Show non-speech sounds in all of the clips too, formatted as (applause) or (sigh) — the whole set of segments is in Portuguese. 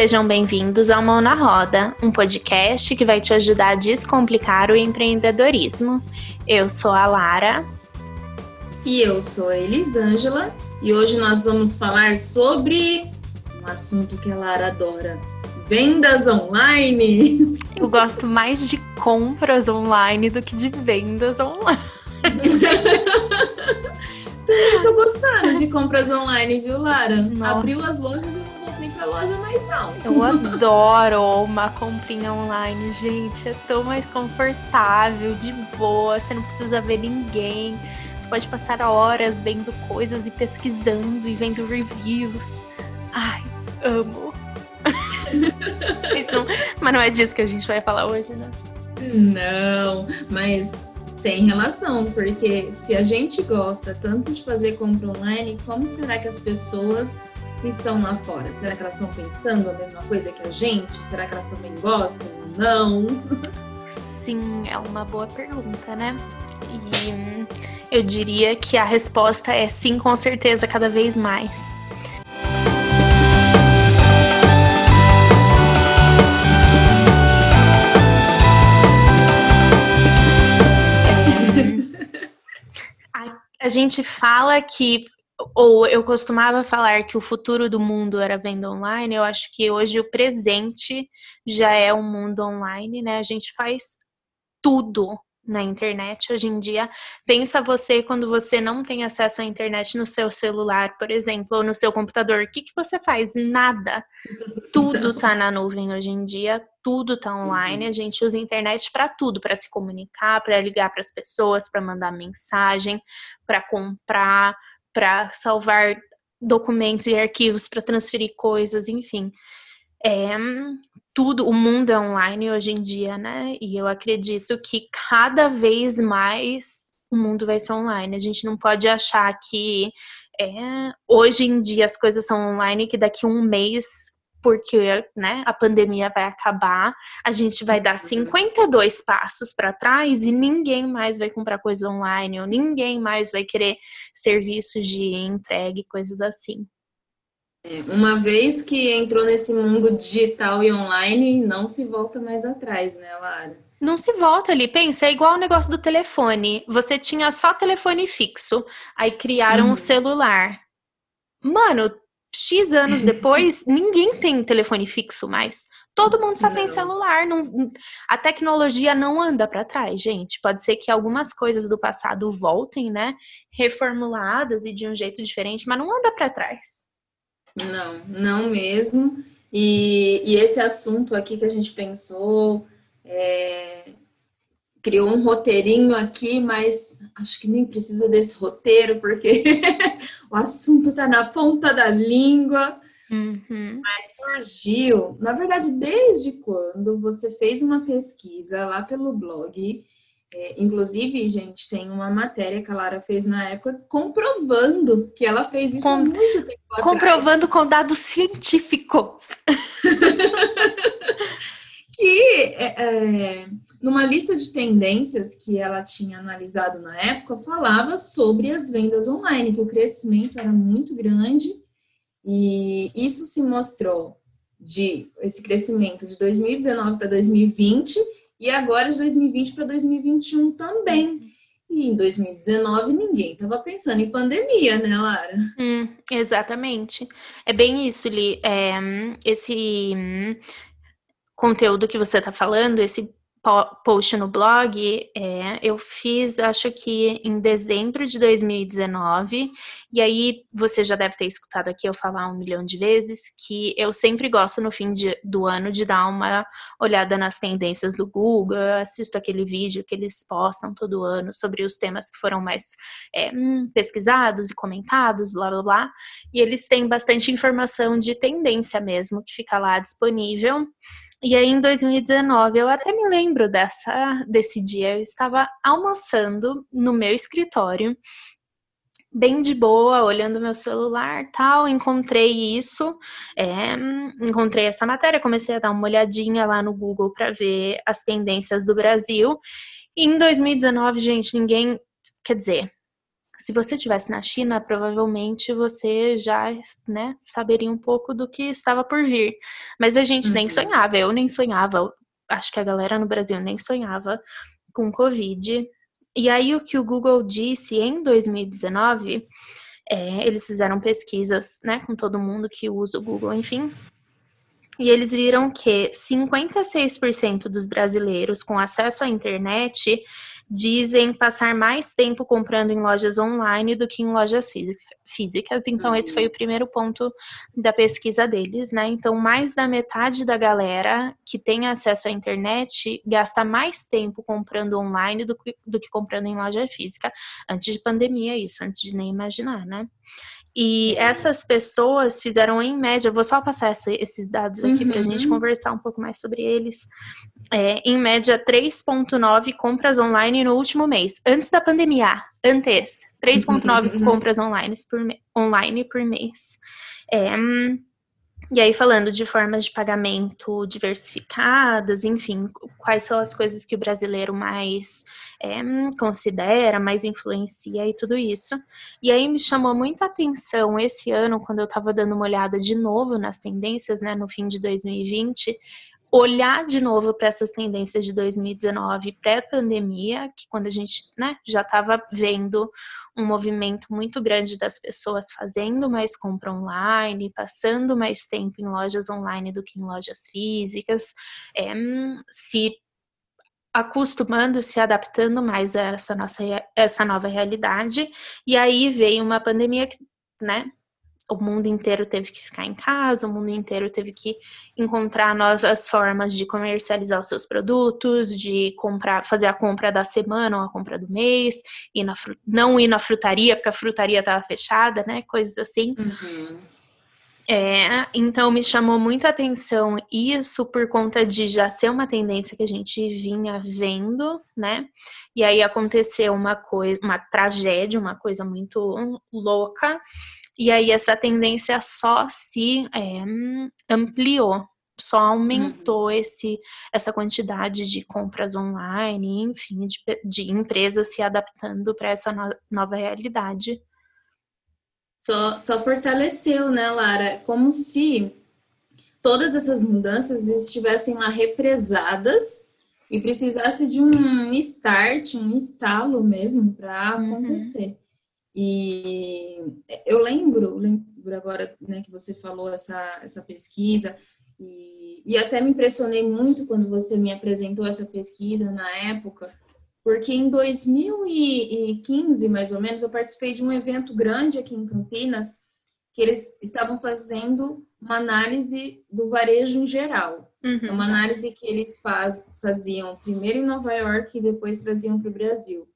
Sejam bem-vindos ao Mão na Roda, um podcast que vai te ajudar a descomplicar o empreendedorismo. Eu sou a Lara. E eu sou a Elisângela. E hoje nós vamos falar sobre um assunto que a Lara adora: vendas online. Eu gosto mais de compras online do que de vendas online. Também (laughs) tô gostando de compras online, viu, Lara? Nossa. Abriu as lojas nem pra loja mais não. Eu adoro uma comprinha online, gente. É tão mais confortável, de boa. Você não precisa ver ninguém. Você pode passar horas vendo coisas e pesquisando e vendo reviews. Ai, amo. (laughs) não, mas não é disso que a gente vai falar hoje, né? Não, mas tem relação, porque se a gente gosta tanto de fazer compra online, como será que as pessoas que estão lá fora? Será que elas estão pensando a mesma coisa que a gente? Será que elas também gostam ou não? Sim, é uma boa pergunta, né? E hum, eu diria que a resposta é sim, com certeza, cada vez mais. (laughs) a gente fala que ou eu costumava falar que o futuro do mundo era venda online, eu acho que hoje o presente já é o um mundo online, né? A gente faz tudo na internet hoje em dia. Pensa você quando você não tem acesso à internet no seu celular, por exemplo, ou no seu computador, o que, que você faz? Nada. Tudo tá na nuvem hoje em dia, tudo tá online. A gente usa a internet para tudo, para se comunicar, para ligar para as pessoas, para mandar mensagem, para comprar, para salvar documentos e arquivos, para transferir coisas, enfim. É, tudo, o mundo é online hoje em dia, né? E eu acredito que cada vez mais o mundo vai ser online. A gente não pode achar que é, hoje em dia as coisas são online, que daqui a um mês porque né, a pandemia vai acabar, a gente vai dar 52 uhum. passos para trás e ninguém mais vai comprar coisa online, ou ninguém mais vai querer serviços de entregue, coisas assim. É, uma vez que entrou nesse mundo digital e online, não se volta mais atrás, né, Lara? Não se volta ali. Pensa, é igual o negócio do telefone. Você tinha só telefone fixo, aí criaram o uhum. um celular. Mano, X anos depois, (laughs) ninguém tem telefone fixo mais. Todo mundo só não. tem celular. Não, a tecnologia não anda para trás, gente. Pode ser que algumas coisas do passado voltem, né? Reformuladas e de um jeito diferente, mas não anda para trás. Não, não mesmo. E, e, esse assunto aqui que a gente pensou, é, criou um roteirinho aqui, mas acho que nem precisa desse roteiro, porque (laughs) o assunto está na ponta da língua. Uhum. Mas surgiu, na verdade, desde quando você fez uma pesquisa lá pelo blog. É, inclusive, gente, tem uma matéria que a Lara fez na época comprovando que ela fez isso com, há muito tempo atrás. Comprovando com dados científicos. (laughs) que é, é, numa lista de tendências que ela tinha analisado na época, falava sobre as vendas online, que o crescimento era muito grande e isso se mostrou de esse crescimento de 2019 para 2020 e agora de 2020 para 2021 também. E em 2019 ninguém estava pensando em pandemia, né, Lara? Hum, exatamente. É bem isso, Li. É, esse conteúdo que você está falando, esse post no blog, é, eu fiz, acho que em dezembro de 2019, e aí você já deve ter escutado aqui eu falar um milhão de vezes que eu sempre gosto no fim de, do ano de dar uma olhada nas tendências do Google, eu assisto aquele vídeo que eles postam todo ano sobre os temas que foram mais é, hum, pesquisados e comentados, blá blá blá, e eles têm bastante informação de tendência mesmo que fica lá disponível. E aí, em 2019, eu até me lembro dessa, desse dia. Eu estava almoçando no meu escritório, bem de boa, olhando meu celular tal. Encontrei isso, é, encontrei essa matéria, comecei a dar uma olhadinha lá no Google para ver as tendências do Brasil. E em 2019, gente, ninguém. Quer dizer, se você estivesse na China, provavelmente você já né, saberia um pouco do que estava por vir. Mas a gente uhum. nem sonhava, eu nem sonhava, acho que a galera no Brasil nem sonhava com Covid. E aí o que o Google disse em 2019, é, eles fizeram pesquisas né, com todo mundo que usa o Google, enfim. E eles viram que 56% dos brasileiros com acesso à internet dizem passar mais tempo comprando em lojas online do que em lojas físicas. Então, esse foi o primeiro ponto da pesquisa deles, né? Então, mais da metade da galera que tem acesso à internet gasta mais tempo comprando online do que, do que comprando em loja física. Antes de pandemia, isso, antes de nem imaginar, né? E essas pessoas fizeram em média, vou só passar essa, esses dados aqui uhum. para a gente conversar um pouco mais sobre eles. É, em média, 3,9 compras online no último mês, antes da pandemia, antes. 3,9 uhum. compras online por, online por mês. É, hum, e aí, falando de formas de pagamento diversificadas, enfim, quais são as coisas que o brasileiro mais é, considera, mais influencia e tudo isso. E aí me chamou muita atenção esse ano, quando eu estava dando uma olhada de novo nas tendências, né, no fim de 2020, olhar de novo para essas tendências de 2019, pré-pandemia, que quando a gente né, já estava vendo um movimento muito grande das pessoas fazendo mais compra online, passando mais tempo em lojas online do que em lojas físicas, é, se acostumando, se adaptando mais a essa nossa essa nova realidade. E aí veio uma pandemia que, né, o mundo inteiro teve que ficar em casa, o mundo inteiro teve que encontrar novas formas de comercializar os seus produtos, de comprar, fazer a compra da semana ou a compra do mês, ir na, não ir na frutaria, porque a frutaria estava fechada, né? Coisas assim. Uhum. É, então me chamou muita atenção isso por conta de já ser uma tendência que a gente vinha vendo, né? E aí aconteceu uma coisa, uma tragédia, uma coisa muito louca e aí essa tendência só se é, ampliou, só aumentou uhum. esse, essa quantidade de compras online, enfim, de, de empresas se adaptando para essa no, nova realidade. Só, só fortaleceu, né, Lara? Como se todas essas mudanças estivessem lá represadas e precisasse de um start, um estalo mesmo para uhum. E eu lembro, lembro agora né, que você falou essa, essa pesquisa, e, e até me impressionei muito quando você me apresentou essa pesquisa na época, porque em 2015, mais ou menos, eu participei de um evento grande aqui em Campinas, que eles estavam fazendo uma análise do varejo em geral. Uhum. Uma análise que eles faz, faziam primeiro em Nova York e depois traziam para o Brasil.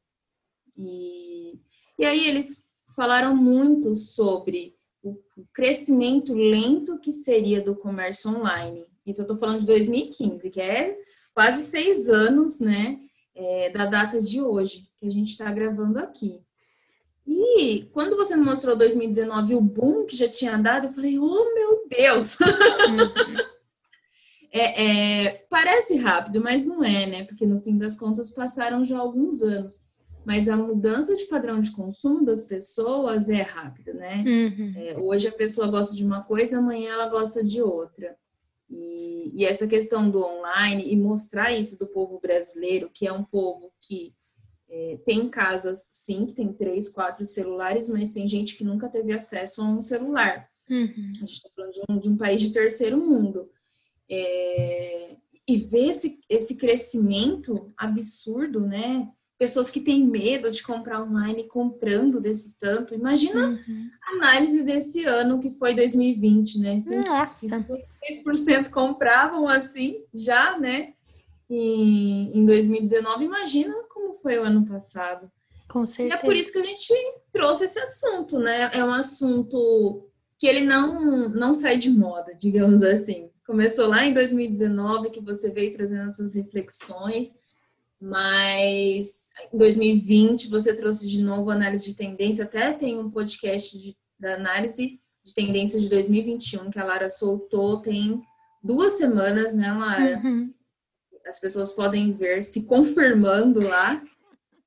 E e aí eles falaram muito sobre o crescimento lento que seria do comércio online. Isso eu estou falando de 2015, que é quase seis anos, né, é, da data de hoje, que a gente está gravando aqui. E quando você me mostrou 2019 o boom que já tinha dado, eu falei, oh meu Deus! (laughs) É, é, parece rápido, mas não é, né? Porque no fim das contas passaram já alguns anos mas a mudança de padrão de consumo das pessoas é rápida, né? Uhum. É, hoje a pessoa gosta de uma coisa, amanhã ela gosta de outra. E, e, essa questão do online e mostrar isso do povo brasileiro, que é um povo que é, tem casas, sim, que tem três, quatro celulares, mas tem gente que nunca teve acesso a um celular. Uhum. A gente está falando de um, de um, país de terceiro mundo. É, e ver esse, esse crescimento absurdo, né? Pessoas que têm medo de comprar online comprando desse tanto. Imagina uhum. a análise desse ano que foi 2020, né? Nossa. 6% compravam assim já, né? Em, em 2019. Imagina como foi o ano passado. Com certeza. E é por isso que a gente trouxe esse assunto, né? É um assunto que ele não, não sai de moda, digamos assim. Começou lá em 2019, que você veio trazendo essas reflexões mas em 2020 você trouxe de novo análise de tendência, até tem um podcast de, da análise de tendências de 2021 que a Lara soltou, tem duas semanas, né, Lara? Uhum. As pessoas podem ver se confirmando lá.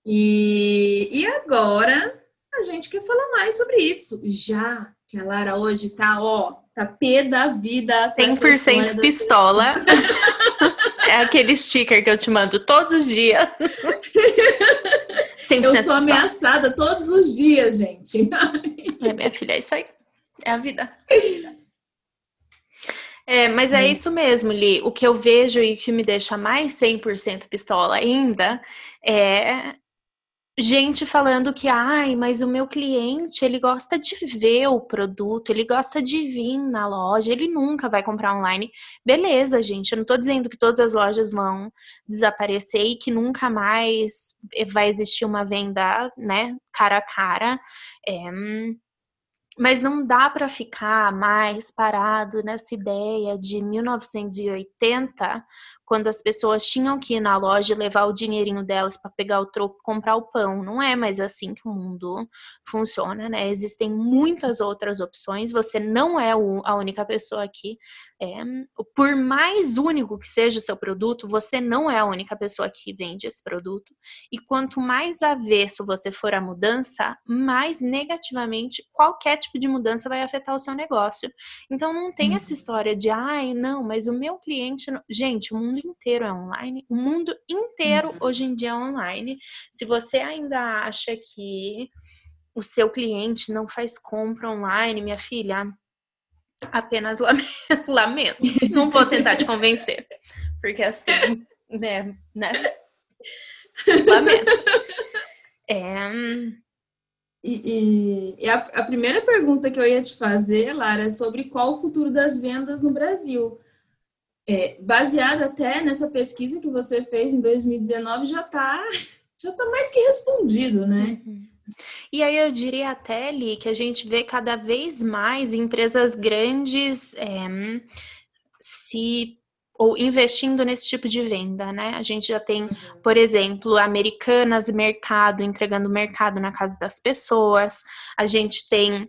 E, e agora a gente quer falar mais sobre isso. Já que a Lara hoje tá, ó, tá pé da vida. 100% pistola. (laughs) é aquele sticker que eu te mando todos os dias. 100% (laughs) eu sou ameaçada todos os dias, gente. É, minha filha, é isso aí. É a vida. (laughs) É, mas é isso mesmo, Li. O que eu vejo e que me deixa mais 100% pistola ainda é gente falando que, ai, mas o meu cliente, ele gosta de ver o produto, ele gosta de vir na loja, ele nunca vai comprar online. Beleza, gente, eu não tô dizendo que todas as lojas vão desaparecer e que nunca mais vai existir uma venda, né, cara a cara. É, mas não dá para ficar mais parado nessa ideia de 1980, quando as pessoas tinham que ir na loja e levar o dinheirinho delas para pegar o troco, comprar o pão. Não é mais assim que o mundo funciona, né? Existem muitas outras opções. Você não é a única pessoa aqui. É, por mais único que seja o seu produto, você não é a única pessoa que vende esse produto. E quanto mais avesso você for à mudança, mais negativamente qualquer tipo de mudança vai afetar o seu negócio. Então não tem essa uhum. história de, ai, não, mas o meu cliente. Gente, o mundo mundo inteiro é online. O mundo inteiro uhum. hoje em dia é online. Se você ainda acha que o seu cliente não faz compra online, minha filha, apenas (laughs) lamento. lamento. Não vou tentar te convencer. Porque assim, né? né? Lamento. É... E, e, e a, a, primeira pergunta que eu ia te fazer, Lara, é sobre qual o futuro das vendas no Brasil é, baseado até nessa pesquisa que você fez em 2019, já está (laughs) já tá mais que respondido, né? Uhum. E aí eu diria até, Li, que a gente vê cada vez mais empresas grandes é, se ou investindo nesse tipo de venda, né? A gente já tem, uhum. por exemplo, Americanas Mercado entregando mercado na casa das pessoas. A gente tem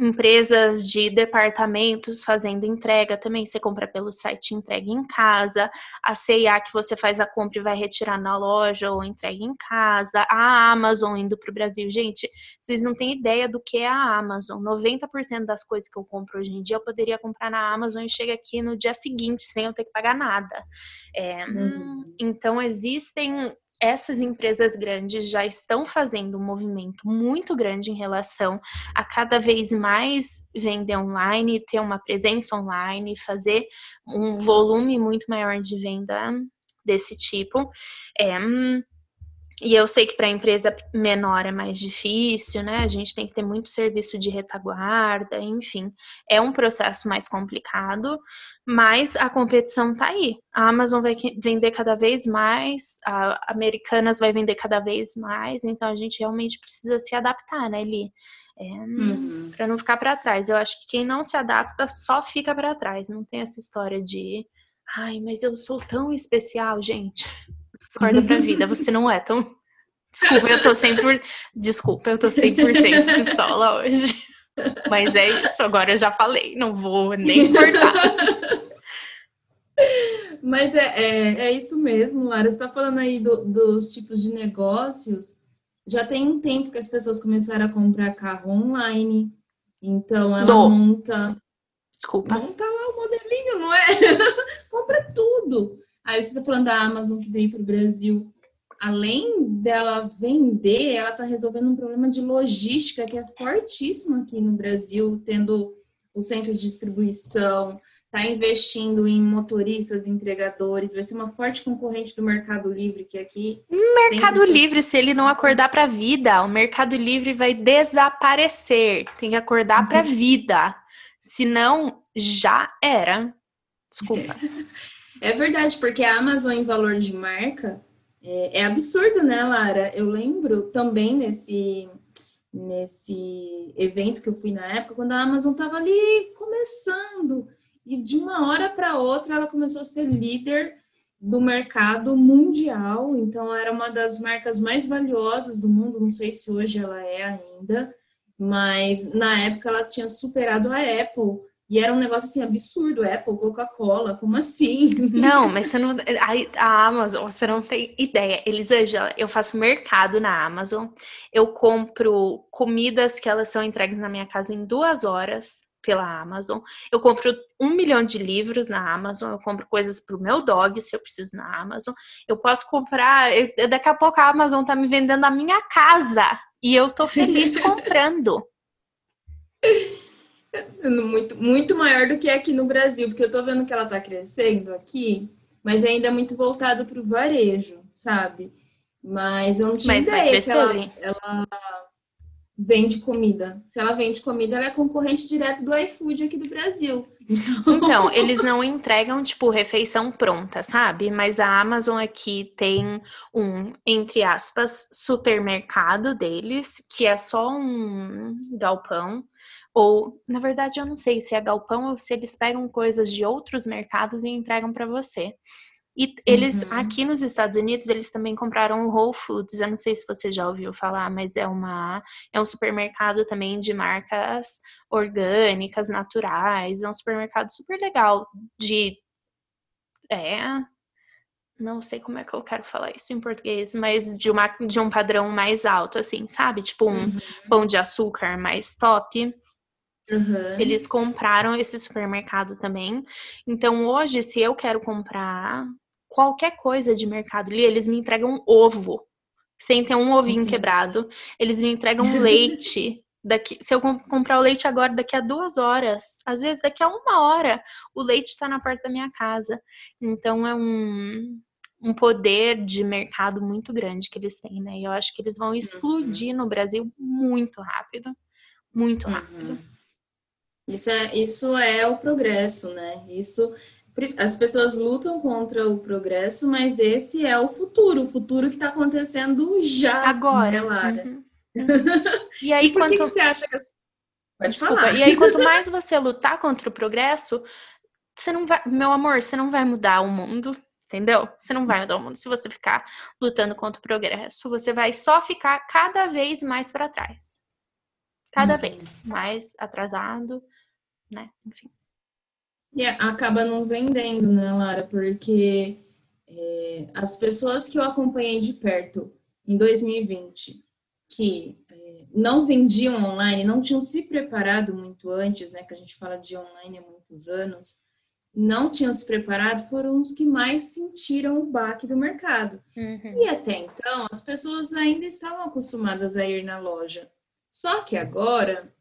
empresas de departamentos fazendo entrega também. Você compra pelo site entrega em casa. A CIA que você faz a compra e vai retirar na loja ou entrega em casa. A Amazon indo para o Brasil. Gente, vocês não têm ideia do que é a Amazon. 90% das coisas que eu compro hoje em dia eu poderia comprar na Amazon e chega aqui no dia seguinte sem eu ter que pagar nada. É, uhum. Então, existem essas empresas grandes já estão fazendo um movimento muito grande em relação a cada vez mais vender online, ter uma presença online, fazer um volume muito maior de venda desse tipo. É, e eu sei que para empresa menor é mais difícil, né? A gente tem que ter muito serviço de retaguarda, enfim, é um processo mais complicado, mas a competição tá aí. A Amazon vai vender cada vez mais, a Americanas vai vender cada vez mais, então a gente realmente precisa se adaptar, né, Li? É, uhum. Para não ficar para trás. Eu acho que quem não se adapta só fica para trás. Não tem essa história de, ai, mas eu sou tão especial, gente. Acorda pra vida, você não é tão. (laughs) Desculpa, eu tô 100%, Desculpa, eu tô 100% pistola hoje. Mas é isso, agora eu já falei, não vou nem cortar. (laughs) Mas é, é, é, isso mesmo, Lara. Você tá falando aí do, dos tipos de negócios. Já tem um tempo que as pessoas começaram a comprar carro online. Então ela do. monta. Desculpa. Monta lá o modelinho, não é? (laughs) Compra tudo. Aí você está falando da Amazon que veio para o Brasil. Além dela vender, ela está resolvendo um problema de logística que é fortíssimo aqui no Brasil, tendo o centro de distribuição, está investindo em motoristas, entregadores, vai ser uma forte concorrente do Mercado Livre que aqui. Mercado Livre, se ele não acordar para a vida, o Mercado Livre vai desaparecer. Tem que acordar para a (laughs) vida, senão já era. Desculpa. (laughs) É verdade, porque a Amazon em valor de marca é, é absurdo, né, Lara? Eu lembro também nesse, nesse evento que eu fui na época, quando a Amazon estava ali começando, e de uma hora para outra ela começou a ser líder do mercado mundial, então era uma das marcas mais valiosas do mundo, não sei se hoje ela é ainda, mas na época ela tinha superado a Apple E era um negócio assim absurdo, Apple, Coca-Cola, como assim? (laughs) Não, mas você não. A, a, Amazon, você não tem ideia. Elisângela, eu faço mercado na Amazon, eu compro comidas que elas são entregues na minha casa em duas horas pela Amazon. Eu compro um milhão de livros na Amazon, eu compro coisas pro meu dog se eu preciso na Amazon. Eu posso comprar. Eu, daqui a pouco a Amazon tá me vendendo a minha casa e eu tô feliz (laughs) comprando. Muito, muito maior do que aqui no Brasil, porque eu tô vendo que ela tá crescendo aqui, mas ainda é muito voltado para o varejo, sabe? Mas eu não tinha mas ideia que ela, ela, vende comida. Se ela vende comida, ela é concorrente direto do iFood aqui do Brasil. (laughs) Então, eles não entregam, tipo, refeição pronta, sabe? Mas a Amazon aqui tem um, entre aspas, supermercado deles, que é só um galpão ou, na verdade, eu não sei se é galpão ou se eles pegam coisas de outros mercados e entregam para você. E eles, uhum. aqui nos Estados Unidos, eles também compraram o Whole Foods. Eu não sei se você já ouviu falar, mas é uma é um supermercado também de marcas orgânicas, naturais. É um supermercado super legal de é, não sei como é que eu quero falar isso em português, mas de, uma, de um padrão mais alto, assim, sabe? Tipo um uhum. pão de açúcar mais top. Uhum. Eles compraram esse supermercado também. Então, hoje, se eu quero comprar qualquer coisa de mercado ali, eles me entregam ovo. Sem ter um ovinho Entendi. quebrado. Eles me entregam leite. (laughs) Daqui, se eu comprar o leite agora, daqui a duas horas, às vezes daqui a uma hora, o leite está na porta da minha casa. Então é um, um poder de mercado muito grande que eles têm, né? E eu acho que eles vão uhum. explodir uhum. no Brasil muito rápido. Muito uhum. Isso é, isso é o progresso, né? Isso as pessoas lutam contra o progresso, mas esse é o futuro, o futuro que está acontecendo já. Agora. Né, Lara? Uhum. Uhum. (laughs) E aí, e por quanto... que você acha que as... Pode Desculpa. Falar. E aí, quanto mais você lutar contra o progresso, você não vai, meu amor, você não vai mudar o mundo, entendeu? Você não vai mudar o mundo se você ficar lutando contra o progresso. Você vai só ficar cada vez mais para trás. Cada uhum. vez mais atrasado, né? Enfim. E acaba não vendendo, né, Lara? Porque é, as pessoas que eu acompanhei de perto em 2020, que é, não vendiam online, não tinham se preparado muito antes, né? Que a gente fala de online há muitos anos, não tinham se preparado, foram os que mais sentiram o baque do mercado. Uhum. E até então, as pessoas ainda estavam acostumadas a ir na loja. Só que agora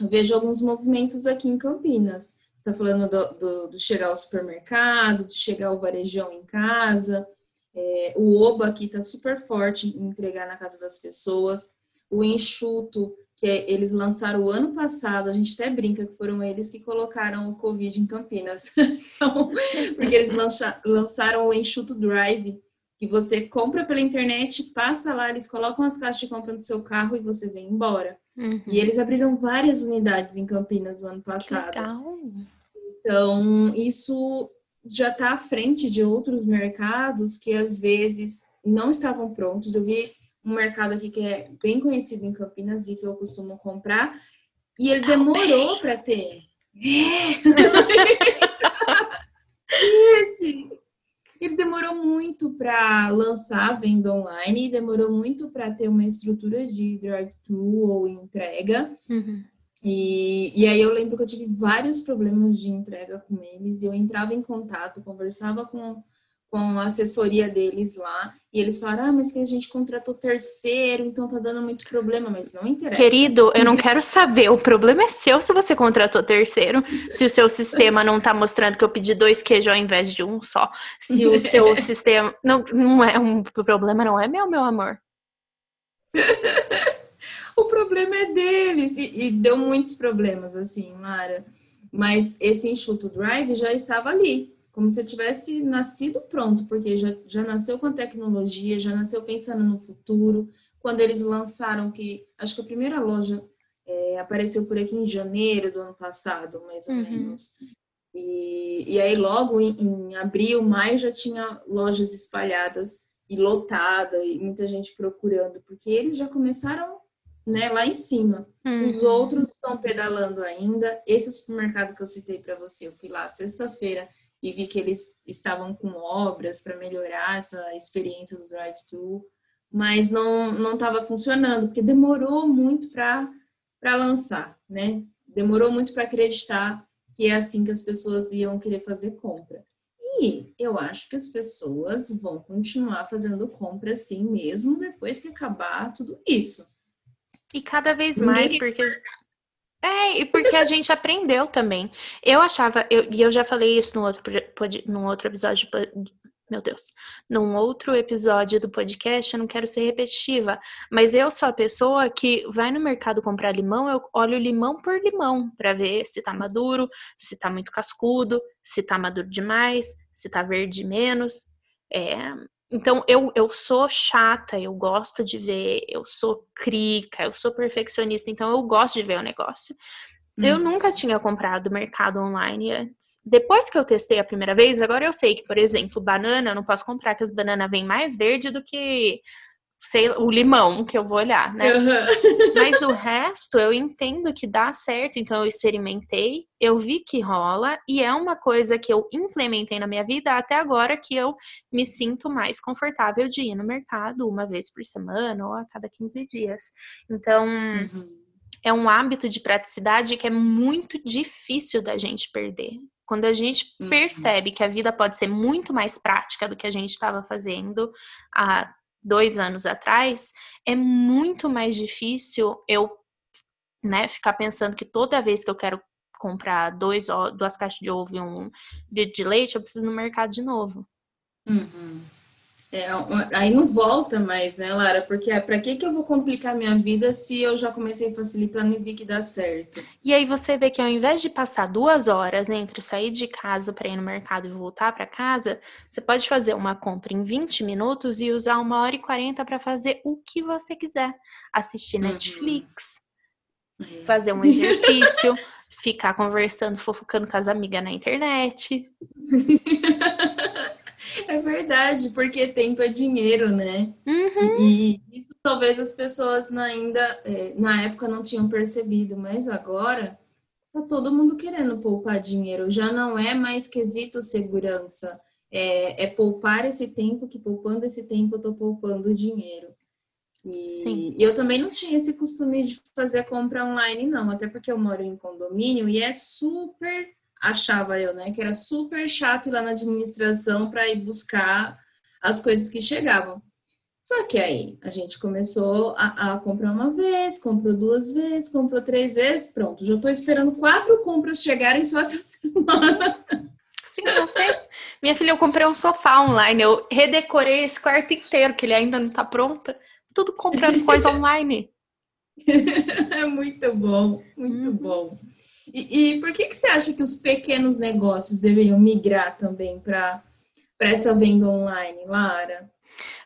eu vejo alguns movimentos aqui em Campinas. Você está falando do, do, do, chegar ao supermercado, de chegar ao varejão em casa. É, o Oba aqui está super forte em entregar na casa das pessoas. O enxuto, que é, eles lançaram o ano passado, a gente até brinca que foram eles que colocaram o Covid em Campinas. (laughs) então, porque eles lança, lançaram o enxuto Drive, que você compra pela internet, passa lá, eles colocam as caixas de compra no seu carro e você vem embora. Uhum. E eles abriram várias unidades em Campinas no ano passado. Então, isso já está à frente de outros mercados que às vezes não estavam prontos. Eu vi um mercado aqui que é bem conhecido em Campinas e que eu costumo comprar, e ele demorou para ter. (laughs) (laughs) Esse! Ele demorou muito para lançar a venda online, demorou muito para ter uma estrutura de drive-thru ou entrega. Uhum. E, e aí eu lembro que eu tive vários problemas de entrega com eles, e eu entrava em contato, conversava com, com a assessoria deles lá, e eles falaram, ah, mas que a gente contratou terceiro, então tá dando muito problema, mas não interessa. Querido, eu não quero saber, o problema é seu se você contratou terceiro, se o seu sistema não tá mostrando que eu pedi dois queijos ao invés de um só, se o (laughs) seu sistema... Não, não é um problema, não é meu, meu amor. (laughs) o problema é deles. E, e, deu muitos problemas, assim, Lara. Mas esse enxuto drive já estava ali, como se tivesse nascido pronto, porque já, já nasceu com a tecnologia, já nasceu pensando no futuro. Quando eles lançaram, que acho que a primeira loja é, apareceu por aqui em janeiro do ano passado, mais ou uhum. menos. E, e aí, logo em, em abril, maio, já tinha lojas espalhadas e lotada, e muita gente procurando, porque eles já começaram né, lá em cima. Uhum. Os outros estão pedalando ainda. Esse supermercado que eu citei para você, eu fui lá sexta-feira e vi que eles estavam com obras para melhorar essa experiência do drive-thru, mas não não estava funcionando, porque demorou muito para lançar, né? Demorou muito para acreditar que é assim que as pessoas iam querer fazer compra. E eu acho que as pessoas vão continuar fazendo compra assim mesmo depois que acabar tudo isso. E cada vez mais, porque. É, e porque a gente aprendeu também. Eu achava, eu, e eu já falei isso no outro, no outro episódio, meu Deus, num outro episódio do podcast, eu não quero ser repetitiva, mas eu sou a pessoa que vai no mercado comprar limão, eu olho limão por limão para ver se tá maduro, se tá muito cascudo, se tá maduro demais, se tá verde menos. É, então, eu, eu sou chata, eu gosto de ver, eu sou crica, eu sou perfeccionista, então eu gosto de ver o negócio. Hum. Eu nunca tinha comprado mercado online antes. Depois que eu testei a primeira vez, agora eu sei que, por exemplo, banana, eu não posso comprar, que as bananas vêm mais verde do que sei, o limão que eu vou olhar, né? Uhum. Mas o resto eu entendo que dá certo, então eu experimentei, eu vi que rola e é uma coisa que eu implementei na minha vida até agora que eu me sinto mais confortável de ir no mercado uma vez por semana ou a cada 15 dias. Então, uhum. é um hábito de praticidade que é muito difícil da gente perder. Quando a gente uhum. percebe que a vida pode ser muito mais prática do que a gente estava fazendo há dois anos atrás, é muito mais difícil eu né, ficar pensando que toda vez que eu quero comprar dois, duas caixas de ovo e um de leite, eu preciso no mercado de novo. Uhum. É, aí não volta mais, né, Lara? Porque é, para que, que eu vou complicar minha vida se eu já comecei facilitando e vi que dá certo? E aí você vê que ao invés de passar duas horas entre sair de casa para ir no mercado e voltar para casa, você pode fazer uma compra em 20 minutos e usar uma hora e 40 para fazer o que você quiser. Assistir uhum. Netflix, uhum. fazer um exercício, (laughs) ficar conversando, fofocando com as amigas na internet. (laughs) É verdade, porque tempo é dinheiro, né? Uhum. E, isso talvez as pessoas ainda, é, na época, não tinham percebido, mas agora tá todo mundo querendo poupar dinheiro. Já não é mais quesito segurança. É, é poupar esse tempo, que poupando esse tempo eu tô poupando dinheiro. E, e, eu também não tinha esse costume de fazer compra online, não, até porque eu moro em condomínio e é super achava eu, né, que era super chato ir lá na administração para ir buscar as coisas que chegavam. Só que aí a gente começou a, a, comprar uma vez, comprou duas vezes, comprou três vezes, pronto. Já estou esperando quatro compras chegarem só essa (laughs) semana. Sim, não sei. Minha filha, eu comprei um sofá online, eu redecorei esse quarto inteiro, que ele ainda não está pronto. Tudo comprando coisa (laughs) online. é muito bom, muito uhum. bom. E, e, por que, que você acha que os pequenos negócios deveriam migrar também para essa venda online, Lara?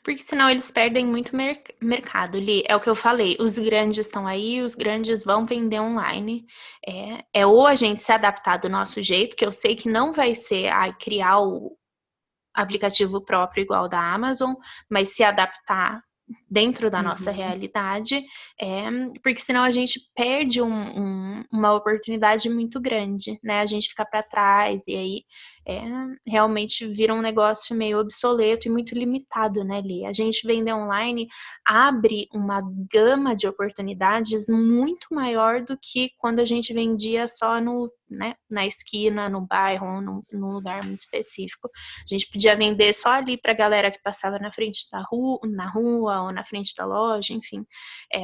Porque senão eles perdem muito mer mercado, Li. É o que eu falei. Os grandes estão aí, os grandes vão vender online. É, é ou a gente se adaptar do nosso jeito, que eu sei que não vai ser ai, criar o aplicativo próprio igual da Amazon, mas se adaptar dentro da nossa uhum. realidade, é, porque senão a gente perde um, um, uma oportunidade muito grande, né? A gente fica para trás e aí é, realmente vira um negócio meio obsoleto e muito limitado, né, Li? A gente vender online abre uma gama de oportunidades muito maior do que quando a gente vendia só no, né, na esquina, no bairro, num, num lugar muito específico. A gente podia vender só ali para a galera que passava na frente da rua, na rua ou na frente da loja, enfim. É,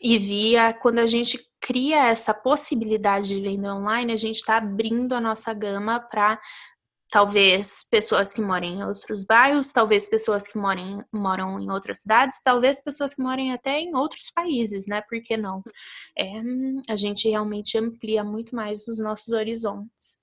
e via quando a gente cria essa possibilidade de venda online, a gente está abrindo a nossa gama para talvez pessoas que moram em outros bairros, talvez pessoas que moram, moram em outras cidades, talvez pessoas que moram até em outros países, né? Por que não? É, a gente realmente amplia muito mais os nossos horizontes.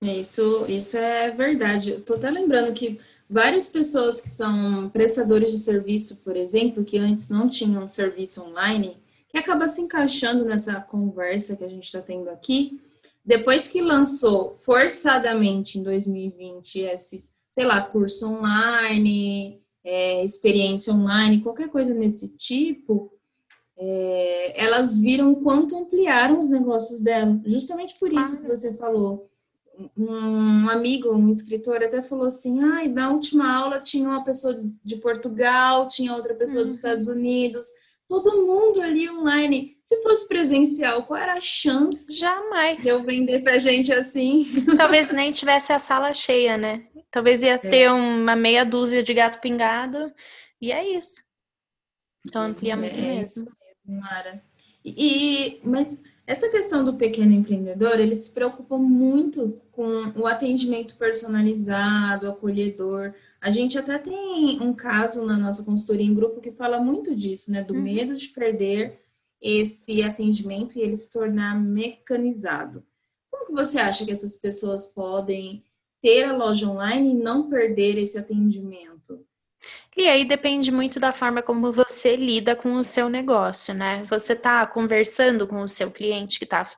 Isso, isso é verdade. Eu tô até lembrando que várias pessoas que são prestadores de serviço, por exemplo, que antes não tinham serviço online, que acaba se encaixando nessa conversa que a gente está tendo aqui, depois que lançou forçadamente em 2020 esses, sei lá, curso online, é, experiência online, qualquer coisa nesse tipo, é, elas viram quanto ampliaram os negócios dela, justamente por isso que você falou. Um amigo, um escritor, até falou assim: ai, na última aula tinha uma pessoa de Portugal, tinha outra pessoa uhum. dos Estados Unidos, todo mundo ali online. Se fosse presencial, qual era a chance? Jamais. De eu vender pra gente assim? (laughs) Talvez nem tivesse a sala cheia, né? Talvez ia é. ter uma meia dúzia de gato pingado, e é isso. Então amplia é, muito é mesmo. Mara. E, mas essa questão do pequeno empreendedor, ele se preocupa muito com o atendimento personalizado, acolhedor. A gente até tem um caso na nossa consultoria em grupo que fala muito disso, né? Do uhum. medo de perder esse atendimento e ele se tornar mecanizado. Como que você acha que essas pessoas podem ter a loja online e não perder esse atendimento? E aí depende muito da forma como você lida com o seu negócio, né? Você está conversando com o seu cliente que está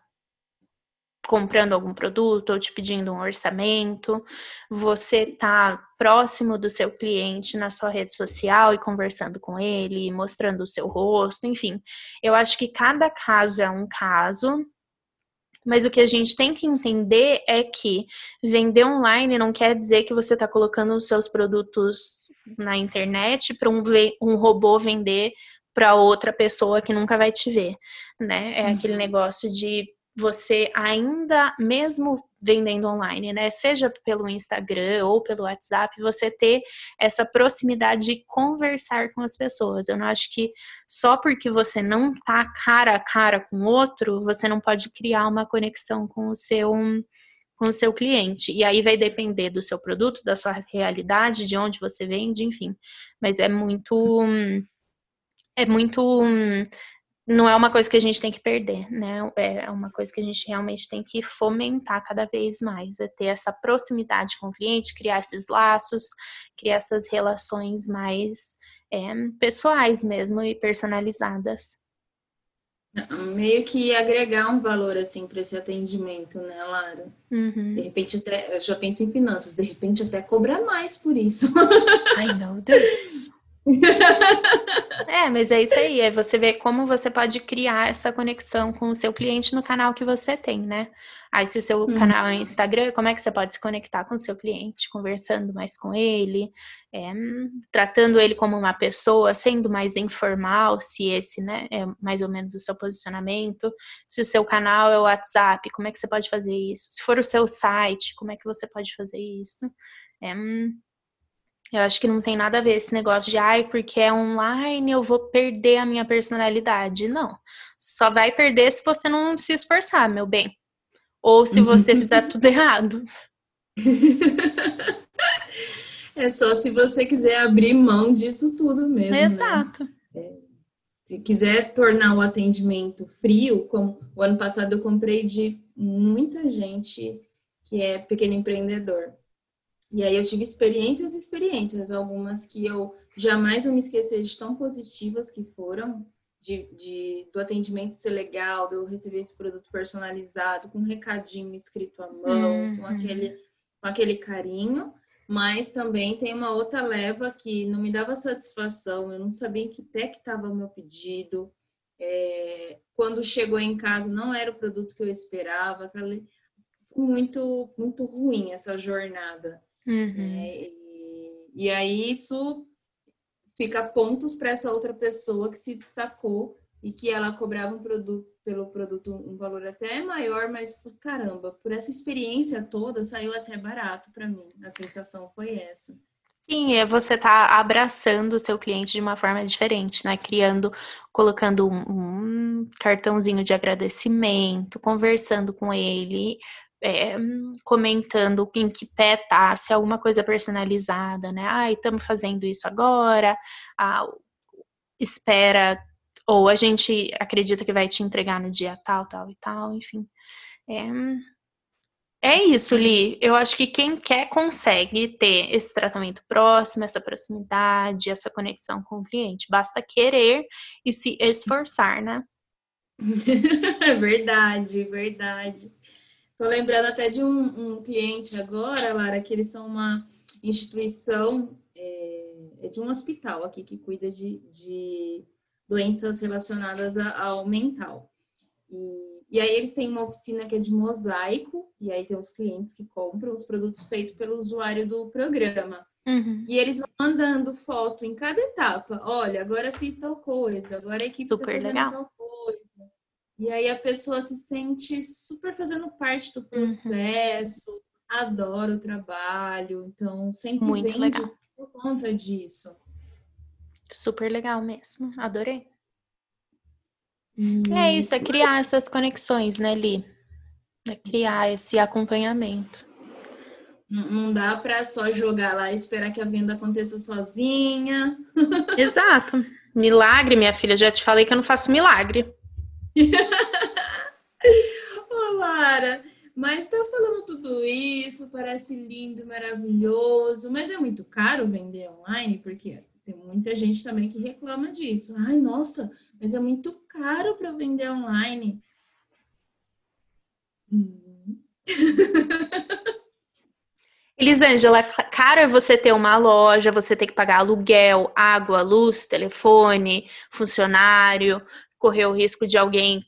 comprando algum produto ou te pedindo um orçamento, você está próximo do seu cliente na sua rede social e conversando com ele, mostrando o seu rosto, enfim. Eu acho que cada caso é um caso, mas o que a gente tem que entender é que vender online não quer dizer que você está colocando os seus produtos na internet para um, um robô vender para outra pessoa que nunca vai te ver, né? É uhum. aquele negócio de você ainda, mesmo vendendo online, né? Seja pelo Instagram ou pelo WhatsApp, você ter essa proximidade de conversar com as pessoas. Eu não acho que só porque você não tá cara a cara com outro, você não pode criar uma conexão com o seu com o seu cliente. E aí vai depender do seu produto, da sua realidade, de onde você vende, enfim. Mas é muito. É muito. Não é uma coisa que a gente tem que perder, né? É uma coisa que a gente realmente tem que fomentar cada vez mais. É ter essa proximidade com o cliente, criar esses laços, criar essas relações mais é, pessoais mesmo e personalizadas. Meio que agregar um valor assim para esse atendimento, né, Lara? Uhum. De repente até, eu já penso em finanças, de repente até cobrar mais por isso. Ai, meu Deus. (laughs) é, mas é isso aí, é você ver como você pode criar essa conexão com o seu cliente no canal que você tem, né? Aí, se o seu uhum. canal é Instagram, como é que você pode se conectar com o seu cliente, conversando mais com ele, é, tratando ele como uma pessoa, sendo mais informal, se esse, né, é mais ou menos o seu posicionamento. Se o seu canal é o WhatsApp, como é que você pode fazer isso? Se for o seu site, como é que você pode fazer isso? É, eu acho que não tem nada a ver esse negócio de, ai, porque é online eu vou perder a minha personalidade. Não. Só vai perder se você não se esforçar, meu bem. Ou se você fizer tudo (laughs) errado. É só se você quiser abrir mão disso tudo mesmo. Né? Exato. Né? Se quiser tornar o atendimento frio, como o ano passado eu comprei de muita gente que é pequeno empreendedor. E aí eu tive experiências e experiências, algumas que eu jamais vou me esquecer de tão positivas que foram, de, de, do atendimento ser legal, de eu receber esse produto personalizado, com um recadinho escrito à mão, uhum. com, aquele, com aquele carinho, mas também tem uma outra leva que não me dava satisfação, eu não sabia em que pé que estava o meu pedido, é, quando chegou em casa não era o produto que eu esperava, aquele, muito, muito ruim essa jornada. Uhum. É, e, e aí isso fica pontos para essa outra pessoa que se destacou e que ela cobrava um produto pelo produto um valor até maior, mas caramba, por essa experiência toda saiu até barato para mim. A sensação foi essa. Sim, é você tá abraçando o seu cliente de uma forma diferente, né? Criando, colocando um, um cartãozinho de agradecimento, conversando com ele, é, comentando em que pé tá, se é alguma coisa personalizada, né? Ai, estamos fazendo isso agora, ah, espera, ou a gente acredita que vai te entregar no dia tal, tal e tal, enfim. É, é isso, Li. Eu acho que quem quer consegue ter esse tratamento próximo, essa proximidade, essa conexão com o cliente. Basta querer e se esforçar, né? (laughs) verdade, verdade. Tô lembrando até de um, um, cliente agora, Lara, que eles são uma instituição é, é, de um hospital aqui que cuida de, de doenças relacionadas ao mental. E, e, aí eles têm uma oficina que é de mosaico, e aí tem os clientes que compram os produtos feitos pelo usuário do programa. Uhum. E eles vão mandando foto em cada etapa. Olha, agora fiz tal coisa, agora a equipe tá super tá legal. tal coisa. E aí a pessoa se sente super fazendo parte do uhum. processo, uhum. adora o trabalho, então sempre Muito vende legal. por conta disso. Super legal mesmo, adorei. É isso, é criar essas conexões, né, Li? É criar esse acompanhamento. Não dá para só jogar lá e esperar que a venda aconteça sozinha. (laughs) Exato. Milagre, minha filha. Já te falei que eu não faço milagre. (laughs) Ô, Lara, mas tá falando tudo isso, parece lindo, maravilhoso, mas é muito caro vender online, porque tem muita gente também que reclama disso. Ai, nossa, mas é muito caro para vender online. Hum. Elisângela, caro é você ter uma loja, você ter que pagar aluguel, água, luz, telefone, funcionário, correr o risco de alguém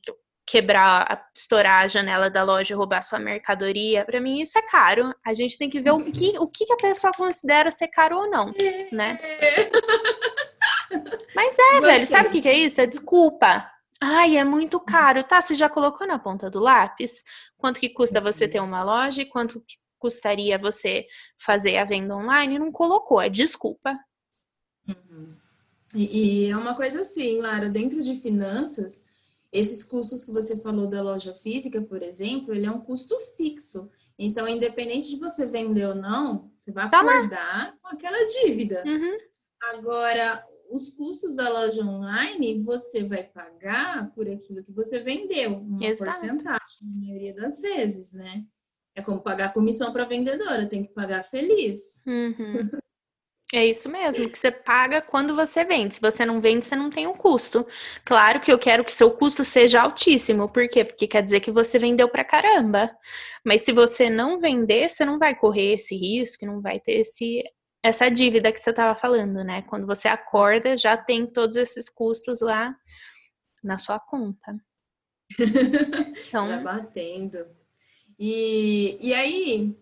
quebrar, estourar a janela da loja, roubar sua mercadoria. Para mim isso é caro. A gente tem que ver o que, o que a pessoa considera ser caro ou não, né? (laughs) Mas é, Gostei. velho, sabe o que, que é isso? É desculpa. Ai, é muito caro. Tá, você já colocou na ponta do lápis? Quanto que custa você ter uma loja e quanto custaria você fazer a venda online? Não colocou, é desculpa. Uhum. E, e, é uma coisa assim, Lara, dentro de finanças, esses custos que você falou da loja física, por exemplo, ele é um custo fixo. Então, independente de você vender ou não, você vai acordar Toma. com aquela dívida. Uhum. Agora, os custos da loja online, você vai pagar por aquilo que você vendeu, uma Exato. porcentagem, na maioria das vezes, né? É como pagar comissão para vendedora, tem que pagar feliz. Uhum. (laughs) É isso mesmo, que você paga quando você vende. Se você não vende, você não tem um custo. Claro que eu quero que seu custo seja altíssimo. Por quê? Porque quer dizer que você vendeu pra caramba. Mas se você não vender, você não vai correr esse risco, não vai ter esse, essa dívida que você estava falando, né? Quando você acorda, já tem todos esses custos lá na sua conta. (laughs) Então, já batendo. E, e aí,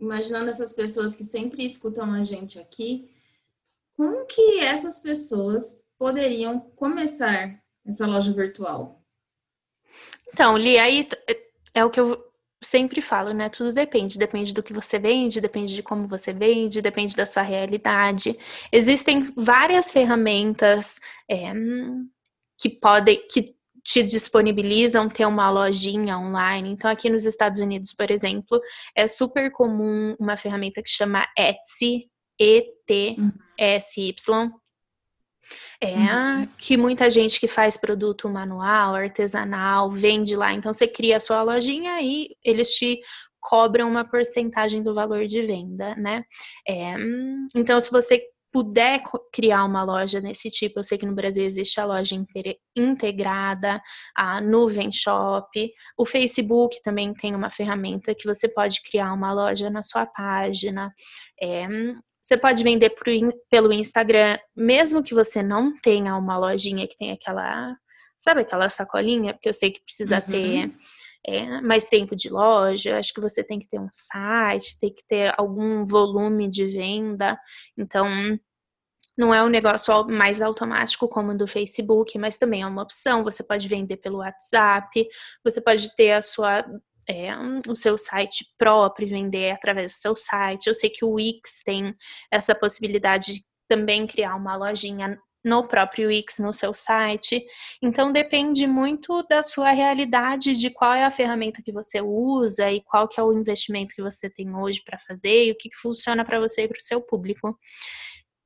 imaginando essas pessoas que sempre escutam a gente aqui, como que essas pessoas poderiam começar essa loja virtual? Então, Li, aí é o que eu sempre falo, né? Tudo depende. Depende do que você vende, depende de como você vende, depende da sua realidade. Existem várias ferramentas é, que podem, que te disponibilizam ter uma lojinha online. Então, aqui nos Estados Unidos, por exemplo, é super comum uma ferramenta que chama Etsy, E-T-S-Y. É, uhum. que muita gente que faz produto manual, artesanal, vende lá. Então, você cria a sua lojinha e eles te cobram uma porcentagem do valor de venda, né? É, então, se você puder criar uma loja nesse tipo, eu sei que no Brasil existe a loja integrada, a nuvem shop, o Facebook também tem uma ferramenta que você pode criar uma loja na sua página. É, você pode vender pelo Instagram, mesmo que você não tenha uma lojinha que tem aquela, sabe aquela sacolinha, porque eu sei que precisa uhum. ter é, mais tempo de loja, acho que você tem que ter um site, tem que ter algum volume de venda. Então, não é um negócio mais automático como o do Facebook, mas também é uma opção. Você pode vender pelo WhatsApp, você pode ter a sua é, o seu site próprio, vender através do seu site. Eu sei que o Wix tem essa possibilidade de também criar uma lojinha no próprio Wix, no seu site. Então depende muito da sua realidade, de qual é a ferramenta que você usa e qual que é o investimento que você tem hoje para fazer e o que, que funciona para você e para o seu público.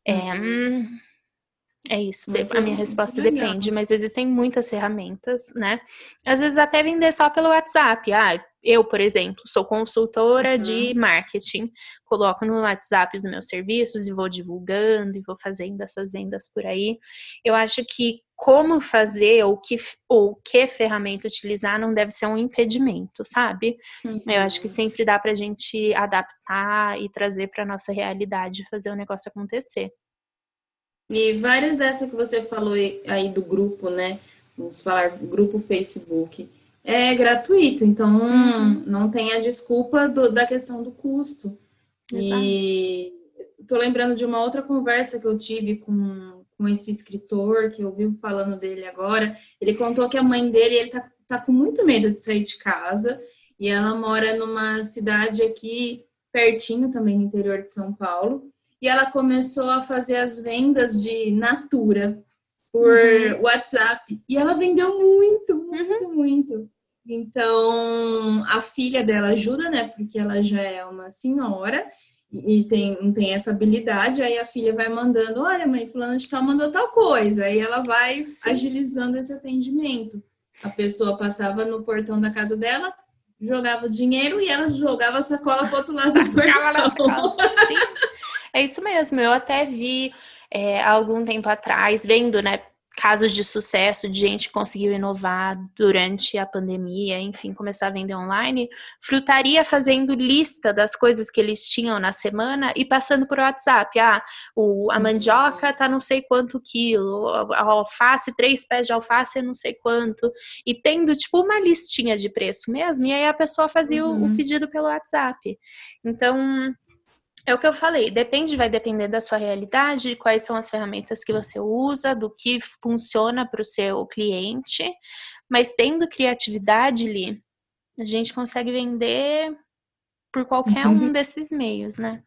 É, uhum. é isso, muito, a minha resposta depende, mas existem muitas ferramentas, né? Às vezes até vender só pelo WhatsApp. Ah, eu, por exemplo, sou consultora uhum. de marketing, coloco no WhatsApp os meus serviços e vou divulgando e vou fazendo essas vendas por aí. Eu acho que como fazer ou que, ou que ferramenta utilizar não deve ser um impedimento, sabe? Uhum. Eu acho que uhum. sempre dá pra gente adaptar e trazer para nossa realidade, fazer o negócio acontecer. E várias dessas que você falou aí do grupo, né? Vamos falar grupo Facebook. É gratuito, então uhum. não tem a desculpa do, da questão do custo. Exato. E tô lembrando de uma outra conversa que eu tive com, com esse escritor, que eu vivo falando dele agora. Ele contou que a mãe dele, ele tá, tá com muito medo de sair de casa, e ela mora numa cidade aqui pertinho também no interior de São Paulo e ela começou a fazer as vendas de Natura por uhum. WhatsApp. E ela vendeu muito, muito, uhum. muito. Então, a filha dela ajuda, né? Porque ela já é uma senhora e tem, tem essa habilidade. Aí a filha vai mandando: Olha, mãe, Fulano de Tal mandou tal coisa. Aí ela vai Sim. agilizando esse atendimento. A pessoa passava no portão da casa dela, jogava o dinheiro e ela jogava a sacola para outro lado do (laughs) portão. É isso mesmo. Eu até vi é, há algum tempo atrás, vendo, né, casos de sucesso de gente que conseguiu inovar durante a pandemia, enfim, começar a vender online, frutaria fazendo lista das coisas que eles tinham na semana e passando por WhatsApp. Ah, o, a uhum. mandioca tá não sei quanto quilo, a alface, três pés de alface é não sei quanto, e tendo tipo uma listinha de preço mesmo, e aí a pessoa fazia uhum. o, o pedido pelo WhatsApp. Então, é o que eu falei, depende, vai depender da sua realidade, quais são as ferramentas que você usa, do que funciona para o seu cliente, mas tendo criatividade ali, a gente consegue vender por qualquer um (laughs) desses meios, né?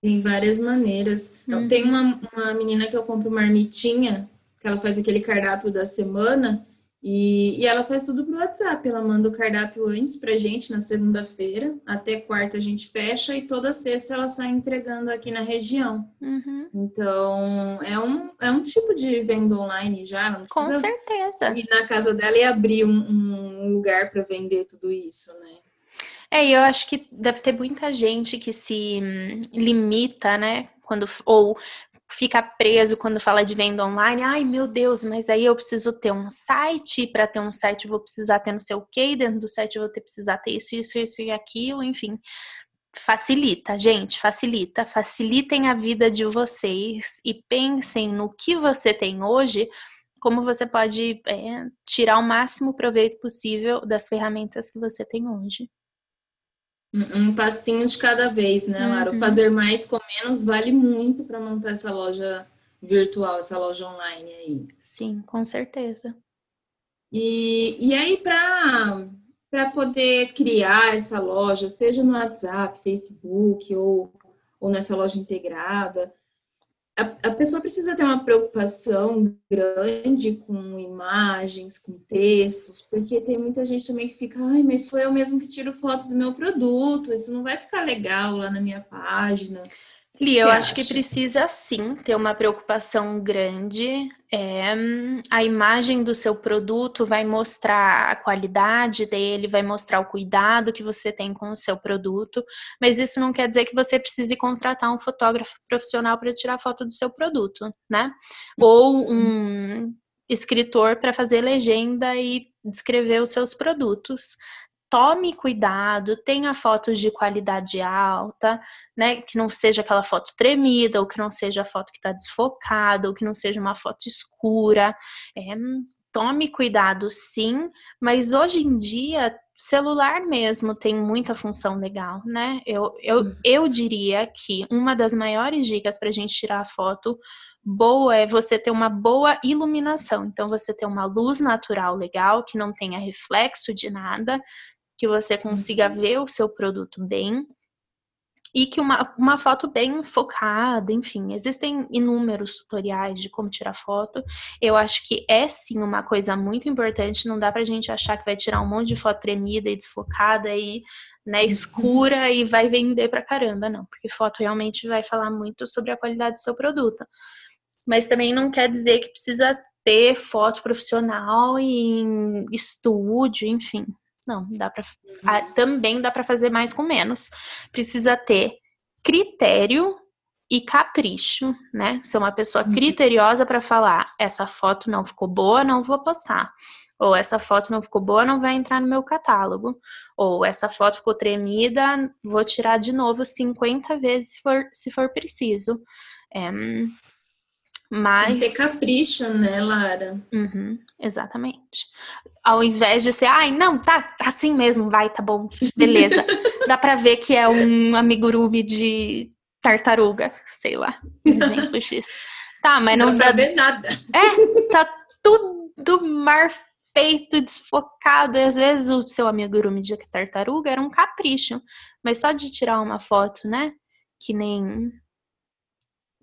Tem várias maneiras. Uhum. Tem uma, uma menina que eu compro marmitinha, que ela faz aquele cardápio da semana, e, e, ela faz tudo pro WhatsApp. Ela manda o cardápio antes pra gente na segunda-feira, até quarta a gente fecha e toda sexta ela sai entregando aqui na região. Uhum. Então é um, é um tipo de venda online já. Não Com certeza. Ir na casa dela e abrir um, um lugar para vender tudo isso, né? É, e eu acho que deve ter muita gente que se limita, né? Quando, ou fica preso quando fala de venda online. Ai, meu Deus, mas aí eu preciso ter um site, para ter um site eu vou precisar ter não sei o quê, dentro do site eu vou ter precisar ter isso, isso, isso e aquilo, enfim. Facilita, gente, facilita. Facilitem a vida de vocês e pensem no que você tem hoje, como você pode é, tirar o máximo proveito possível das ferramentas que você tem hoje. Um passinho de cada vez, né, Lara? Uhum. Fazer mais com menos vale muito para montar essa loja virtual, essa loja online aí. Sim, com certeza. E, e aí, para poder criar essa loja, seja no WhatsApp, Facebook ou, ou nessa loja integrada, a, a, pessoa precisa ter uma preocupação grande com imagens, com textos, porque tem muita gente também que fica, ai, mas sou eu mesmo que tiro foto do meu produto, isso não vai ficar legal lá na minha página. Li, eu acho que precisa sim ter uma preocupação grande. É, a imagem do seu produto vai mostrar a qualidade dele, vai mostrar o cuidado que você tem com o seu produto, mas isso não quer dizer que você precise contratar um fotógrafo profissional para tirar foto do seu produto, né? Ou uhum. um escritor para fazer legenda e descrever os seus produtos tome cuidado, tenha fotos de qualidade alta, né? Que não seja aquela foto tremida, ou que não seja a foto que está desfocada, ou que não seja uma foto escura. É, tome cuidado, sim, mas hoje em dia celular mesmo tem muita função legal, né? Eu, eu, uhum. eu diria que uma das maiores dicas para a gente tirar a foto boa é você ter uma boa iluminação. Então, você ter uma luz natural legal, que não tenha reflexo de nada, que você consiga uhum. ver o seu produto bem e que uma, uma foto bem focada, enfim, existem inúmeros tutoriais de como tirar foto. Eu acho que é sim uma coisa muito importante, não dá pra gente achar que vai tirar um monte de foto tremida e desfocada e né, uhum. escura e vai vender pra caramba, não, porque foto realmente vai falar muito sobre a qualidade do seu produto. Mas também não quer dizer que precisa ter foto profissional em estúdio, enfim. Não, dá para uhum. também dá para fazer mais com menos. Precisa ter critério e capricho, né? Ser uma pessoa uhum. criteriosa para falar, essa foto não ficou boa, não vou postar. Ou essa foto não ficou boa, não vai entrar no meu catálogo. Ou essa foto ficou tremida, vou tirar de novo 50 vezes se for, se for preciso. É, Mas. Tem ter capricho, né, Lara? Uhum, exatamente. Ao invés de ser, ai, não, tá assim mesmo, vai, tá bom, beleza. (laughs) Dá pra ver que é um amigurumi de tartaruga, sei lá, (laughs) exemplo X. Tá, mas não, não dá. Não ver nada. É, tá tudo mar feito, desfocado. E às vezes o seu amigurumi de tartaruga era um capricho. Mas só de tirar uma foto, né? Que nem.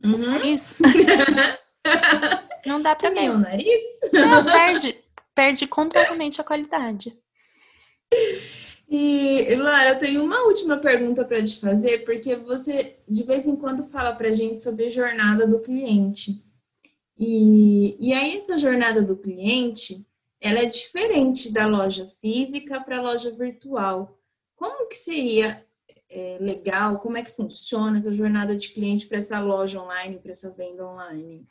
Uhum. Nariz. não dá (laughs) pra ver. O nariz? Não, perde, perde completamente a qualidade. E, Lara, eu tenho uma última pergunta para te fazer, porque você de vez em quando fala para gente sobre a jornada do cliente. E, e aí, essa jornada do cliente, ela é diferente da loja física para a loja virtual. Como que seria é, legal, como é que funciona essa jornada de cliente para essa loja online, para essa venda online?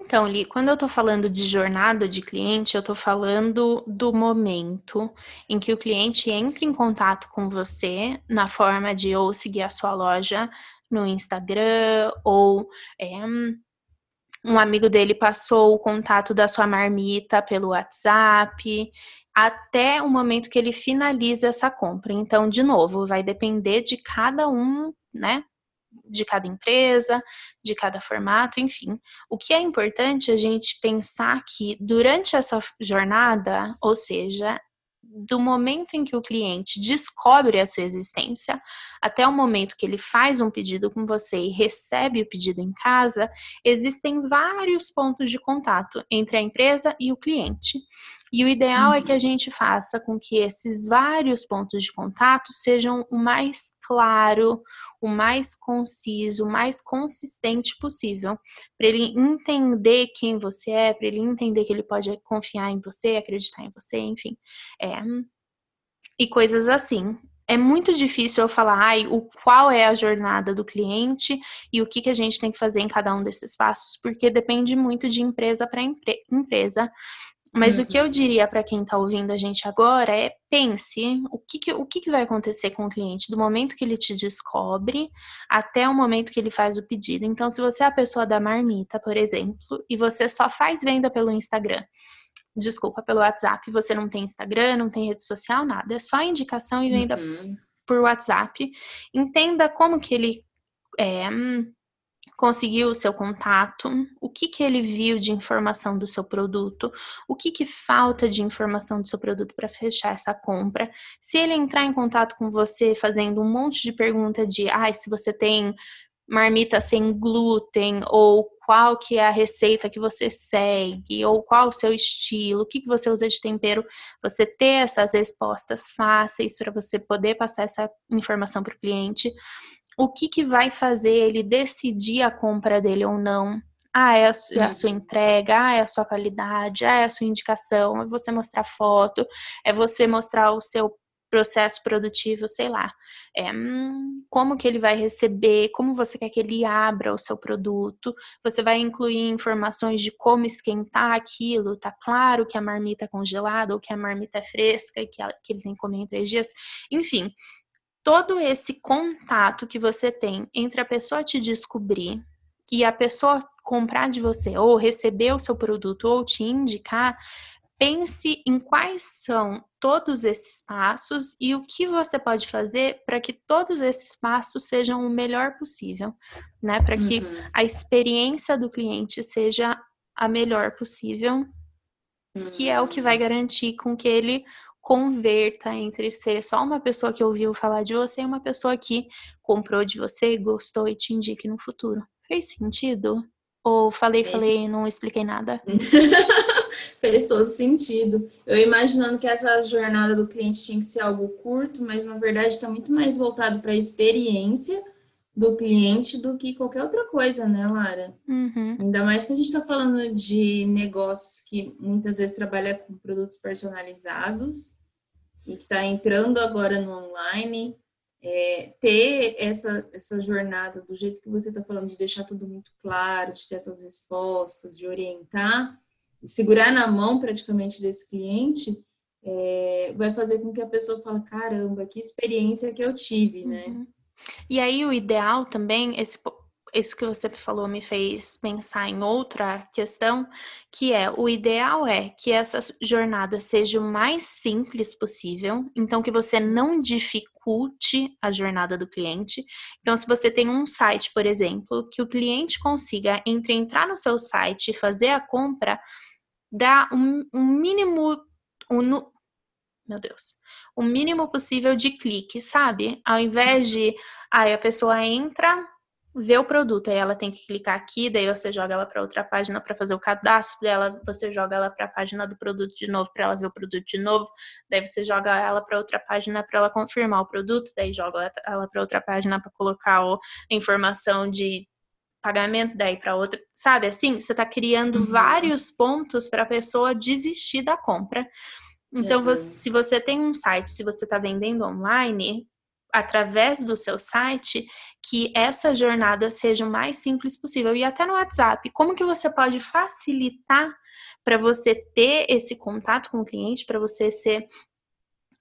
Então, Li, quando eu estou falando de jornada de cliente, eu estou falando do momento em que o cliente entra em contato com você na forma de ou seguir a sua loja no Instagram ou é, um amigo dele passou o contato da sua marmita pelo WhatsApp, até o momento que ele finaliza essa compra. Então, de novo, vai depender de cada um, né? De cada empresa, de cada formato, enfim. O que é importante a gente pensar que durante essa jornada, ou seja, do momento em que o cliente descobre a sua existência até o momento que ele faz um pedido com você e recebe o pedido em casa, existem vários pontos de contato entre a empresa e o cliente. E o ideal uhum. é que a gente faça com que esses vários pontos de contato sejam o mais claro, o mais conciso, o mais consistente possível, para ele entender quem você é, para ele entender que ele pode confiar em você, acreditar em você, enfim. É, e coisas assim. É muito difícil eu falar ai, o qual é a jornada do cliente e o que, que a gente tem que fazer em cada um desses passos, porque depende muito de empresa para empre empresa. Mas uhum. o que eu diria para quem está ouvindo a gente agora é pense o que, que o que, que, vai acontecer com o cliente do momento que ele te descobre até o momento que ele faz o pedido. Então, se você é a pessoa da marmita, por exemplo, e você só faz venda pelo Instagram, desculpa, pelo WhatsApp, você não tem Instagram, não tem rede social, nada, é só indicação e venda uhum. por WhatsApp. Entenda como que ele é, conseguiu o seu contato, o que, que ele viu de informação do seu produto, o que, que falta de informação do seu produto para fechar essa compra. Se ele entrar em contato com você fazendo um monte de pergunta de, ah, se você tem marmita sem glúten ou qual que é a receita que você segue ou qual o seu estilo, o que, que você usa de tempero, você ter essas respostas fáceis para você poder passar essa informação para o cliente o que, que vai fazer ele decidir a compra dele ou não. Ah, é a, é a, sua entrega, ah, é a sua qualidade, ah, é a sua indicação, é você mostrar foto, é você mostrar o seu processo produtivo, sei lá. É, hum, como que ele vai receber, como você quer que ele abra o seu produto. Você vai incluir informações de como esquentar aquilo, tá claro que a marmita é congelada ou que a marmita é fresca e que, ela, que ele tem que comer em três dias. Enfim, todo esse contato que você tem entre a pessoa te descobrir e a pessoa comprar de você, ou receber o seu produto, ou te indicar, pense em quais são todos esses passos e o que você pode fazer para que todos esses passos sejam o melhor possível, né? Para que uhum. a experiência do cliente seja a melhor possível, uhum. que é o que vai garantir com que ele converta entre ser só uma pessoa que ouviu falar de você e uma pessoa que comprou de você, gostou e te indique no futuro. Fez sentido? Ou falei, Fez. falei e não expliquei nada? (laughs) Fez todo sentido. Eu imaginando que essa jornada do cliente tinha que ser algo curto, mas na verdade está muito mais voltado para a experiência do cliente do que qualquer outra coisa, né, Lara? Uhum. Ainda mais que a gente está falando de negócios que muitas vezes trabalham com produtos personalizados e que está entrando agora no online, é, ter essa, essa jornada do jeito que você está falando, de deixar tudo muito claro, de ter essas respostas, de orientar, e segurar na mão praticamente desse cliente, é, vai fazer com que a pessoa fale, caramba, que experiência que eu tive, né? E aí o ideal também, esse isso que você falou me fez pensar em outra questão, que é o ideal é que essa jornada seja o mais simples possível, então que você não dificulte a jornada do cliente. Então, se você tem um site, por exemplo, que o cliente consiga entre entrar no seu site e fazer a compra, dá um, um mínimo um, meu Deus, o mínimo possível de clique, sabe? Ao invés de, aí a pessoa entra, vê o produto, aí ela tem que clicar aqui, daí você joga ela para outra página para fazer o cadastro dela, você joga ela para a página do produto de novo para ela ver o produto de novo, daí você joga ela para outra página para ela confirmar o produto, daí joga ela para outra página para colocar a informação de pagamento, daí para outra, sabe assim? Você está criando uhum. vários pontos para a pessoa desistir da compra. Então, uhum. você, se você tem um site, se você está vendendo online, através do seu site, que essa jornada seja o mais simples possível. E até no WhatsApp, como que você pode facilitar para você ter esse contato com o cliente, para você ser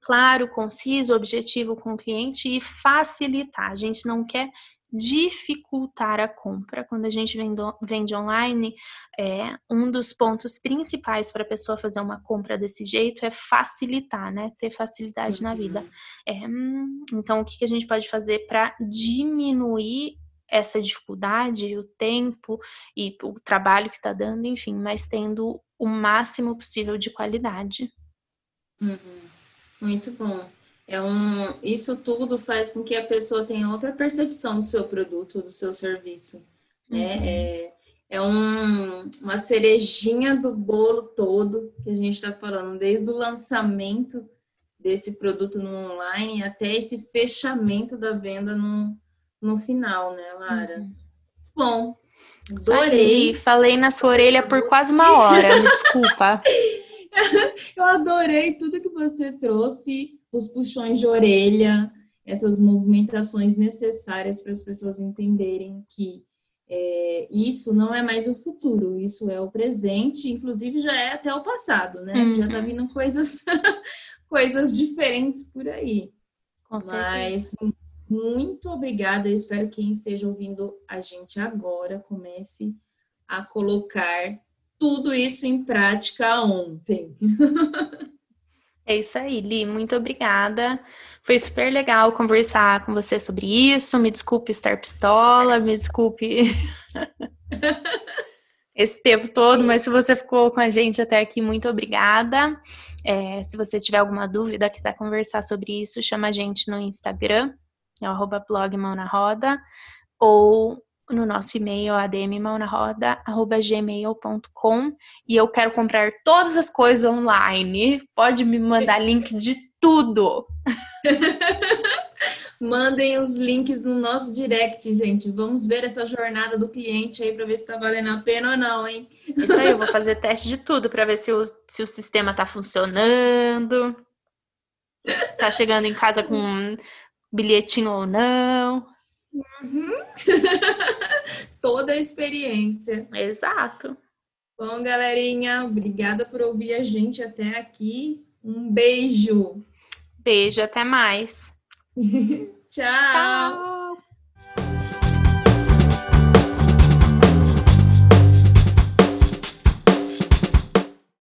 claro, conciso, objetivo com o cliente e facilitar. A gente não quer dificultar a compra. Quando a gente vende, online, é, um dos pontos principais para a pessoa fazer uma compra desse jeito é facilitar, né? Ter facilidade uhum. na vida. Uhum. É, então, o que, que a gente pode fazer para diminuir essa dificuldade, o tempo e o trabalho que está dando, enfim, mas tendo o máximo possível de qualidade. Uhum. Muito bom. É um, isso tudo faz com que a pessoa tenha outra percepção do seu produto, do seu serviço. Né? Uhum. É, é um, uma cerejinha do bolo todo que a gente está falando, desde o lançamento desse produto no online até esse fechamento da venda no, no final, né, Lara? Uhum. Bom, adorei. Falei na sua orelha por quase uma hora, me desculpa. (laughs) Eu adorei tudo que você trouxe os puxões de orelha, essas movimentações necessárias para as pessoas entenderem que é, isso não é mais o futuro, isso é o presente, inclusive já é até o passado, né? Uhum. Já tá vindo coisas, (laughs) coisas diferentes por aí. Com Mas muito obrigada, eu espero que quem esteja ouvindo a gente agora comece a colocar tudo isso em prática ontem. (laughs) É isso aí, Li. Muito obrigada. Foi super legal conversar com você sobre isso. Me desculpe estar pistola, me desculpe (laughs) esse tempo todo, mas se você ficou com a gente até aqui, muito obrigada. É, se você tiver alguma dúvida, quiser conversar sobre isso, chama a gente no Instagram, é o blog Mão na Roda, ou no nosso e-mail admmãonaroda@gmail.com e eu quero comprar todas as coisas online. Pode me mandar link de tudo. (laughs) Mandem os links no nosso direct, gente. Vamos ver essa jornada do cliente aí para ver se está valendo a pena ou não, hein? Isso aí, eu vou fazer (laughs) teste de tudo para ver se o, se o sistema está funcionando. Tá chegando em casa com um bilhetinho ou não. Uhum. (laughs) Toda a experiência. Exato. Bom, galerinha, obrigada por ouvir a gente até aqui. Um beijo. Beijo, até mais. (laughs) Tchau. Tchau.